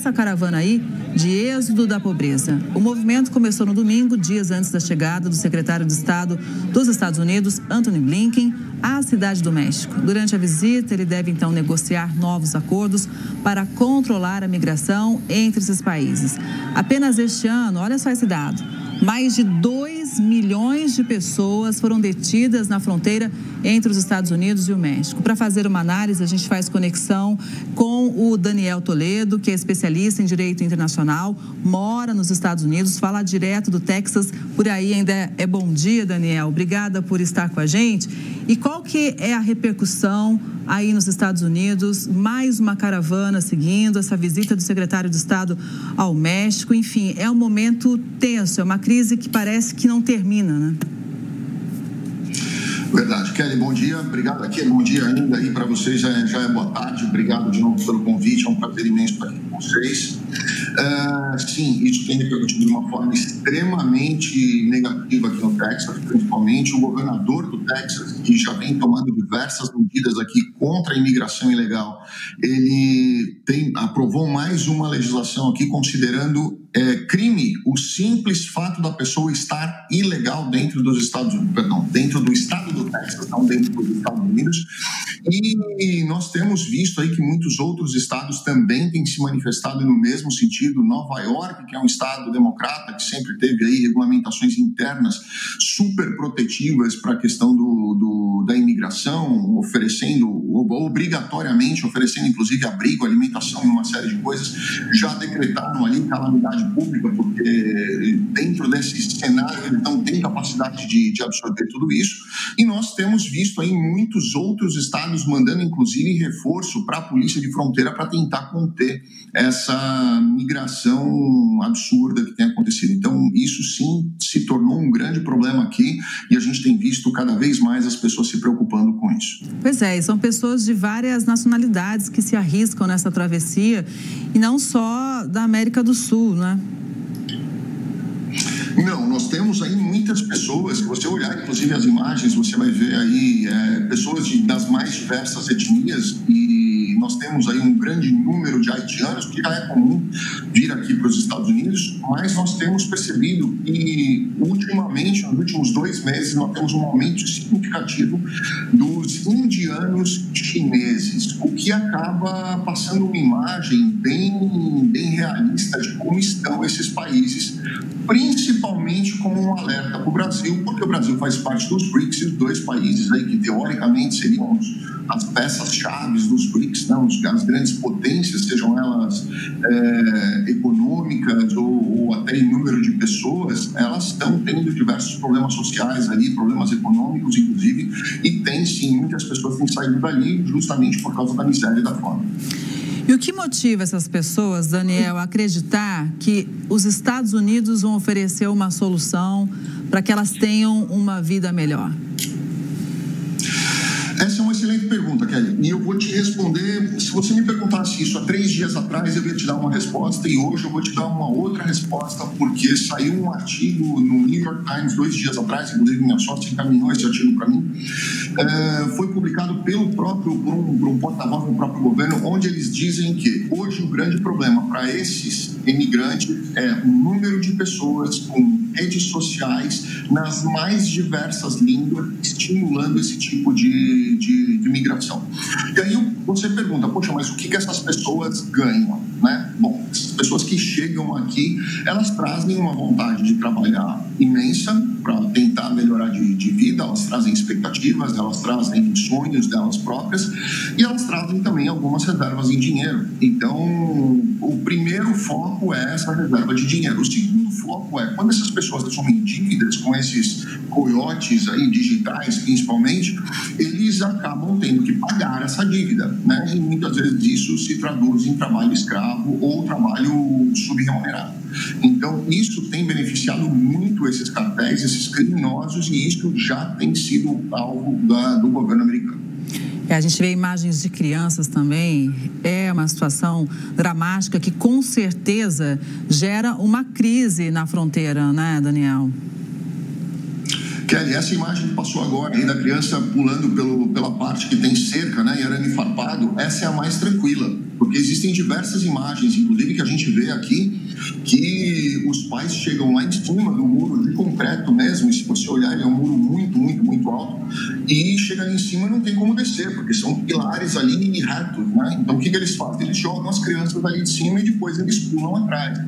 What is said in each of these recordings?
essa caravana aí de êxodo da pobreza. O movimento começou no domingo, dias antes da chegada do secretário de Estado dos Estados Unidos, Anthony Blinken, à cidade do México. Durante a visita, ele deve então negociar novos acordos para controlar a migração entre esses países. Apenas este ano, olha só esse dado, mais de 2 milhões de pessoas foram detidas na fronteira entre os Estados Unidos e o México. Para fazer uma análise, a gente faz conexão com o Daniel Toledo, que é especialista em direito internacional, mora nos Estados Unidos, fala direto do Texas. Por aí ainda é bom dia, Daniel. Obrigada por estar com a gente. E qual que é a repercussão aí nos Estados Unidos? Mais uma caravana seguindo essa visita do secretário de Estado ao México. Enfim, é um momento tenso, é uma crise que parece que não termina, né? Verdade. Kelly, bom dia. Obrigado aqui. Bom dia ainda aí para vocês. Já é, já é boa tarde. Obrigado de novo pelo convite. É um prazer imenso estar aqui com vocês. Uh, sim, isso tem repercutido de uma forma extremamente negativa aqui no Texas, principalmente o governador do Texas, que já vem tomando diversas medidas aqui contra a imigração ilegal. Ele tem, aprovou mais uma legislação aqui considerando é, crime o simples fato da pessoa estar ilegal dentro dos Estados Unidos, perdão, dentro do estado do Texas, não dentro dos Estados Unidos. E nós temos visto aí que muitos outros estados também têm se manifestado no mesmo sentido. Nova York, que é um estado democrata que sempre teve aí regulamentações internas super protetivas para a questão do, do, da imigração, oferecendo obrigatoriamente, oferecendo inclusive abrigo, alimentação e uma série de coisas, já decretaram ali calamidade pública, porque dentro desse cenário eles não têm capacidade de, de absorver tudo isso. E nós temos visto aí muitos outros estados mandando, inclusive, reforço para a polícia de fronteira para tentar conter essa migração absurda que tem acontecido. Então, isso sim se tornou um grande problema aqui e a gente tem visto cada vez mais as pessoas se preocupando com isso. Pois é, e são pessoas de várias nacionalidades que se arriscam nessa travessia e não só da América do Sul, né? Não, nós temos aí muitas pessoas, se você olhar inclusive as imagens, você vai ver aí é, pessoas de, das mais diversas etnias e nós temos aí um grande número de haitianos, que já é comum vir aqui para os Estados Unidos, mas nós temos percebido que ultimamente, nos últimos dois meses, nós temos um aumento significativo dos indianos chineses, o que acaba passando uma imagem bem, bem realista de como estão esses países principalmente como um alerta para o Brasil, porque o Brasil faz parte dos BRICS, os dois países aí que teoricamente seriam as peças-chave dos BRICS, as grandes potências, sejam elas é, econômicas ou, ou, até em número de pessoas, elas estão tendo diversos problemas sociais ali, problemas econômicos, inclusive, e tem sim, muitas pessoas têm saído dali justamente por causa da miséria e da fome. E o que motiva essas pessoas, Daniel, a acreditar que os Estados Unidos vão oferecer uma solução para que elas tenham uma vida melhor? Essa é uma excelente pergunta, Kelly. E eu vou te responder. Se você me perguntasse isso há três dias atrás, eu ia te dar uma resposta. E hoje eu vou te dar uma outra resposta, porque saiu um artigo no New York Times dois dias atrás, inclusive minha sorte encaminhou esse artigo para mim. É, foi publicado pelo próprio, por um, por um porta-voz do próprio governo, onde eles dizem que hoje o grande problema para esses imigrantes é o número de pessoas com redes sociais nas mais diversas línguas, estimulando esse tipo de, de, de migração. E aí você pergunta, poxa, mas o que, que essas pessoas ganham? Né? Pessoas que chegam aqui, elas trazem uma vontade de trabalhar imensa para tentar melhorar de, de vida, elas trazem expectativas, elas trazem sonhos delas próprias e elas trazem também algumas reservas em dinheiro. Então, o primeiro foco é essa reserva de dinheiro. O segundo foco é quando essas pessoas assumem dívidas com esses coiotes aí digitais, principalmente, acabam tendo que pagar essa dívida, né? E muitas vezes isso se traduz em trabalho escravo ou trabalho subremunerado. Então, isso tem beneficiado muito esses cartéis, esses criminosos, e isso já tem sido alvo da, do governo americano. É, a gente vê imagens de crianças também. É uma situação dramática que, com certeza, gera uma crise na fronteira, né, Daniel? Kelly, essa imagem que passou agora aí da criança pulando pelo, pela parte que tem cerca, né, e arame farpado, essa é a mais tranquila, porque existem diversas imagens, inclusive que a gente vê aqui, que os pais chegam lá em cima do muro de concreto mesmo, e se você olhar, ele é um muro muito, muito, muito alto, e chega ali em cima não tem como descer, porque são pilares ali retos, né? Então o que, que eles fazem? Eles jogam as crianças ali de cima e depois eles pulam atrás.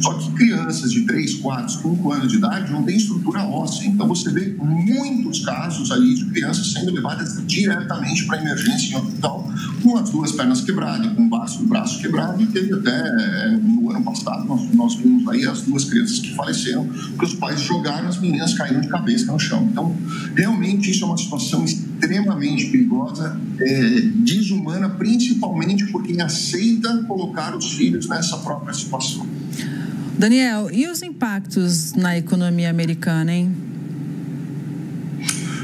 Só que crianças de 3, 4, 5 anos de idade não têm estrutura óssea, então você vê muitos casos ali de crianças sendo levadas diretamente para emergência em hospital com as duas pernas quebradas, com o braço, o braço quebrado, e teve até eh, no ano passado nós, nós vimos aí as duas crianças que faleceram, porque os pais jogaram, as meninas caíram de cabeça no chão. Então, realmente isso é uma situação extremamente perigosa, é, desumana, principalmente por quem aceita colocar os filhos nessa própria situação. Daniel, e os impactos na economia americana, hein?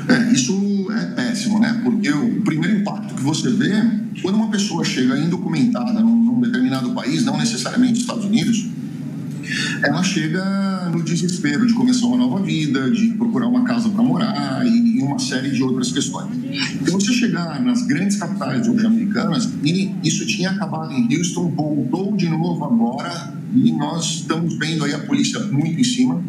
É, isso é péssimo, né? Porque o primeiro impacto que você vê, quando uma pessoa chega indocumentada num, num determinado país, não necessariamente Estados Unidos, ela chega no desespero de começar uma nova vida, de procurar uma casa para morar e, uma série de outras questões. Se você chegar nas grandes capitais hoje americanas, e isso tinha acabado em Houston, voltou de novo agora e nós estamos vendo aí a polícia muito em cima,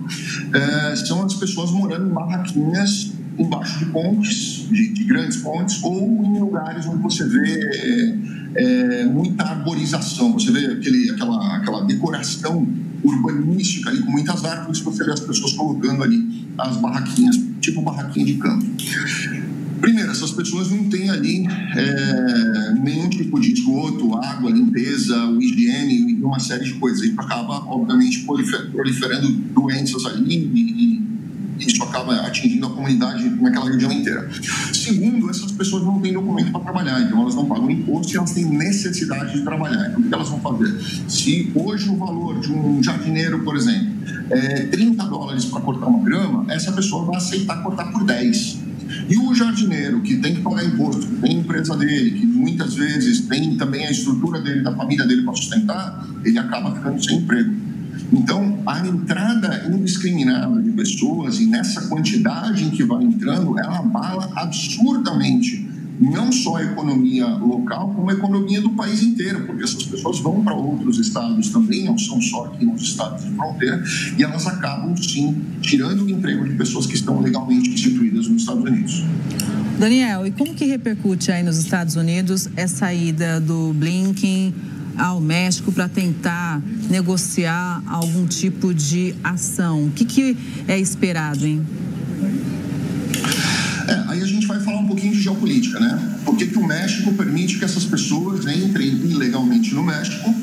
é, são as pessoas morando em barraquinhas embaixo de pontes, de, de, grandes pontes, ou em lugares onde você vê é, muita arborização, você vê aquele, aquela, aquela decoração urbanística ali com muitas árvores, você vê as pessoas colocando ali as barraquinhas, tipo barraquinha de campo. Primeiro, essas pessoas não têm ali é, nenhum tipo de esgoto, água, limpeza, higiene e uma série de coisas. Isso acaba, obviamente, proliferando doenças ali e, isso acaba atingindo a comunidade naquela região inteira. Segundo, essas pessoas não têm documento para trabalhar, então elas não pagam imposto e elas têm necessidade de trabalhar. Então, o que elas vão fazer? Se hoje o valor de um jardineiro, por exemplo, é 30 dólares para cortar uma grama, essa pessoa vai aceitar cortar por 10. E o jardineiro, que tem que pagar imposto, que tem empresa dele, que muitas vezes tem também a estrutura dele, da família dele para sustentar, ele acaba ficando sem emprego. Então, a entrada indiscriminada de pessoas, e nessa quantidade em que vai entrando, ela abala absurdamente não só a economia local, como a economia do país inteiro, porque essas pessoas vão para outros estados também, não são só aqui nos estados de fronteira, e elas acabam, sim, tirando o emprego de pessoas que estão legalmente instituídas nos Estados Unidos. Daniel, e como que repercute aí nos Estados Unidos essa ida do Blinken ao México para tentar negociar algum tipo de ação. O que, que é esperado, hein? É, aí a gente vai falar um pouquinho de geopolítica, né? Por que, que o México permite que essas pessoas entrem ilegalmente no México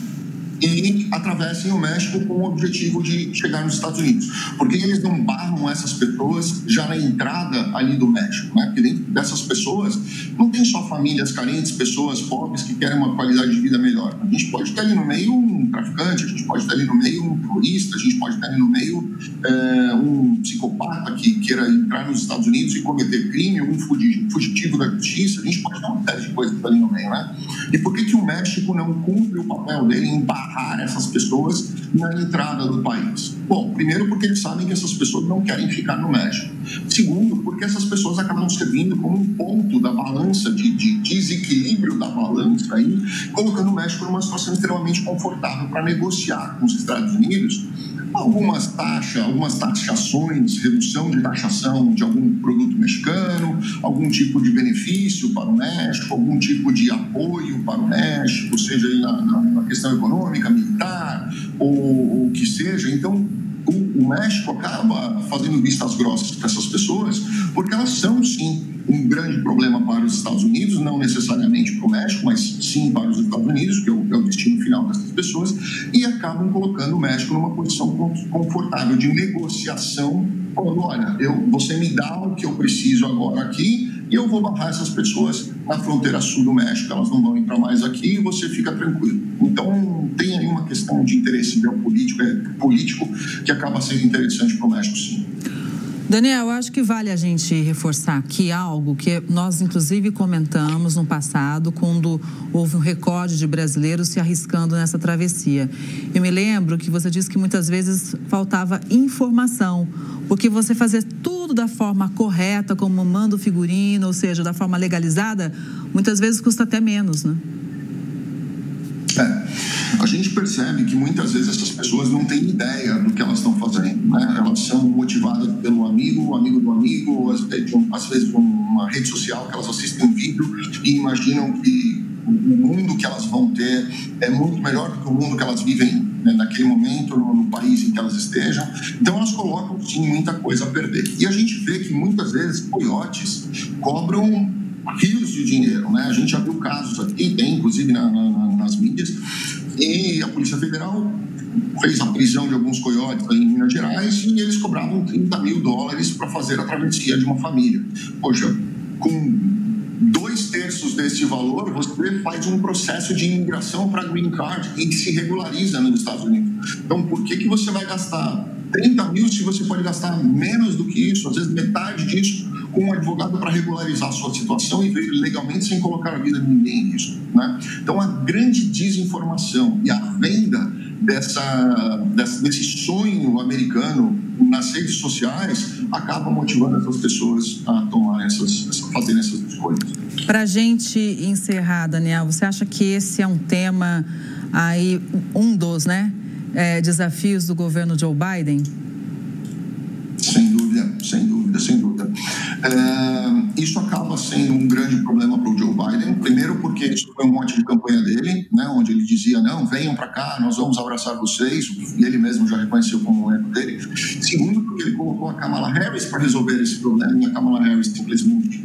e atravessem o México com o objetivo de chegar nos Estados Unidos. Por que eles não barram essas pessoas já na entrada ali do México? Né? Porque dentro dessas pessoas não tem só famílias carentes, pessoas pobres que querem uma qualidade de vida melhor. A gente pode ter ali no meio um traficante, a gente pode ter ali no meio um terrorista, a gente pode ter ali no meio é, um psicopata que queira entrar nos Estados Unidos e cometer crime, um fugitivo da justiça, a gente pode ter uma série de coisas ali no meio, né? E por que, que o México não cumpre o papel dele em barrar essas pessoas na entrada do país? Bom, primeiro porque eles sabem que essas pessoas não querem ficar no México. Segundo, porque essas pessoas acabam servindo como um ponto da balança, de, de desequilíbrio da balança aí, colocando o México numa situação extremamente confortável para negociar com os Estados Unidos algumas taxas, algumas taxações, redução de taxação de algum produto mexicano, algum tipo de benefício para o México, algum tipo de apoio para o México, seja na, na, na questão econômica, militar ou o que seja. Então, o, México acaba fazendo vistas grossas para essas pessoas, porque elas são, sim, um grande problema para os Estados Unidos, não necessariamente para o México, mas sim para os Estados Unidos, que é o, é o destino final dessas pessoas, e acabam colocando o México numa posição confortável de negociação, falando, olha, eu, você me dá o que eu preciso agora aqui, e eu vou barrar essas pessoas na fronteira sul do México, elas não vão entrar mais aqui e você fica tranquilo. Então, tem aí uma questão de interesse geopolítico, é, político, que acaba sendo interessante para o México, sim. Daniel, acho que vale a gente reforçar aqui algo que nós, inclusive, comentamos no passado, quando houve um recorde de brasileiros se arriscando nessa travessia. Eu me lembro que você disse que muitas vezes faltava informação, porque você fazer tudo da forma correta, como manda o figurino, ou seja, da forma legalizada, muitas vezes custa até menos, né? É. A gente percebe que muitas vezes essas pessoas não têm ideia do que elas estão fazendo. Né? Elas são motivadas amigo, às vezes por uma rede social que elas assistem um vídeo e imaginam que o mundo que elas vão ter é muito melhor do que o mundo que elas vivem né, naquele momento, no, no, país em que elas estejam. Então, elas colocam, sim, muita coisa a perder. E a gente vê que muitas vezes coiotes cobram rios de dinheiro. Né? A gente já viu casos aqui, tem inclusive na, na, nas mídias, e a Polícia Federal fez a prisão de alguns coiotes em Minas Gerais e eles cobravam 30 mil dólares para fazer a travessia de uma família. Poxa, com dois terços desse valor, você faz um processo de imigração para green card e se regulariza nos Estados Unidos. Então, por que, que você vai gastar 30 mil se você pode gastar menos do que isso, às vezes metade disso, com um advogado para regularizar a sua situação e ver legalmente sem colocar a vida de ninguém risco. Né? Então, a grande desinformação e a venda dessa, dessa, desse sonho americano nas redes sociais acaba motivando essas pessoas a tomar essas, a fazerem essas escolhas. Para gente encerrar, Daniel, você acha que esse é um tema aí, um dos, né? É, desafios do governo Joe Biden? Sem dúvida, sem dúvida, sem dúvida. É, sendo um grande problema para o Joe Biden. Primeiro, porque isso foi um monte de campanha dele, né, onde ele dizia: não, venham para cá, nós vamos abraçar vocês. E ele mesmo já reconheceu como um erro dele. Segundo, porque ele colocou a Kamala Harris para resolver esse problema e a Kamala Harris simplesmente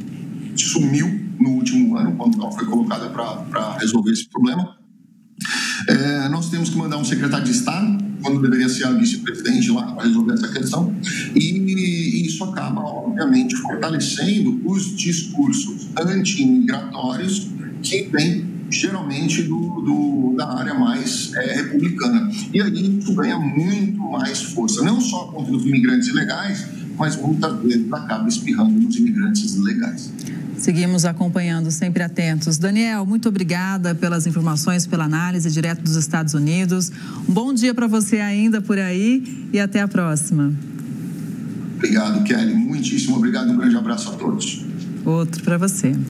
sumiu no último ano, quando ela foi colocada para resolver esse problema. É, nós temos que mandar um secretário de Estado, quando deveria ser a vice-presidente lá, para resolver essa questão. E, e isso acaba, fortalecendo os discursos anti-imigratórios que vêm geralmente do, do, da área mais é, republicana. E aí isso ganha muito mais força, não só contra os imigrantes ilegais, mas muitas vezes acaba espirrando nos imigrantes legais. Seguimos acompanhando, sempre atentos. Daniel, muito obrigada pelas informações, pela análise direto dos Estados Unidos. Um bom dia para você ainda por aí e até a próxima. Obrigado, Kelly. Muitíssimo obrigado. Um grande abraço a todos. Outro para você.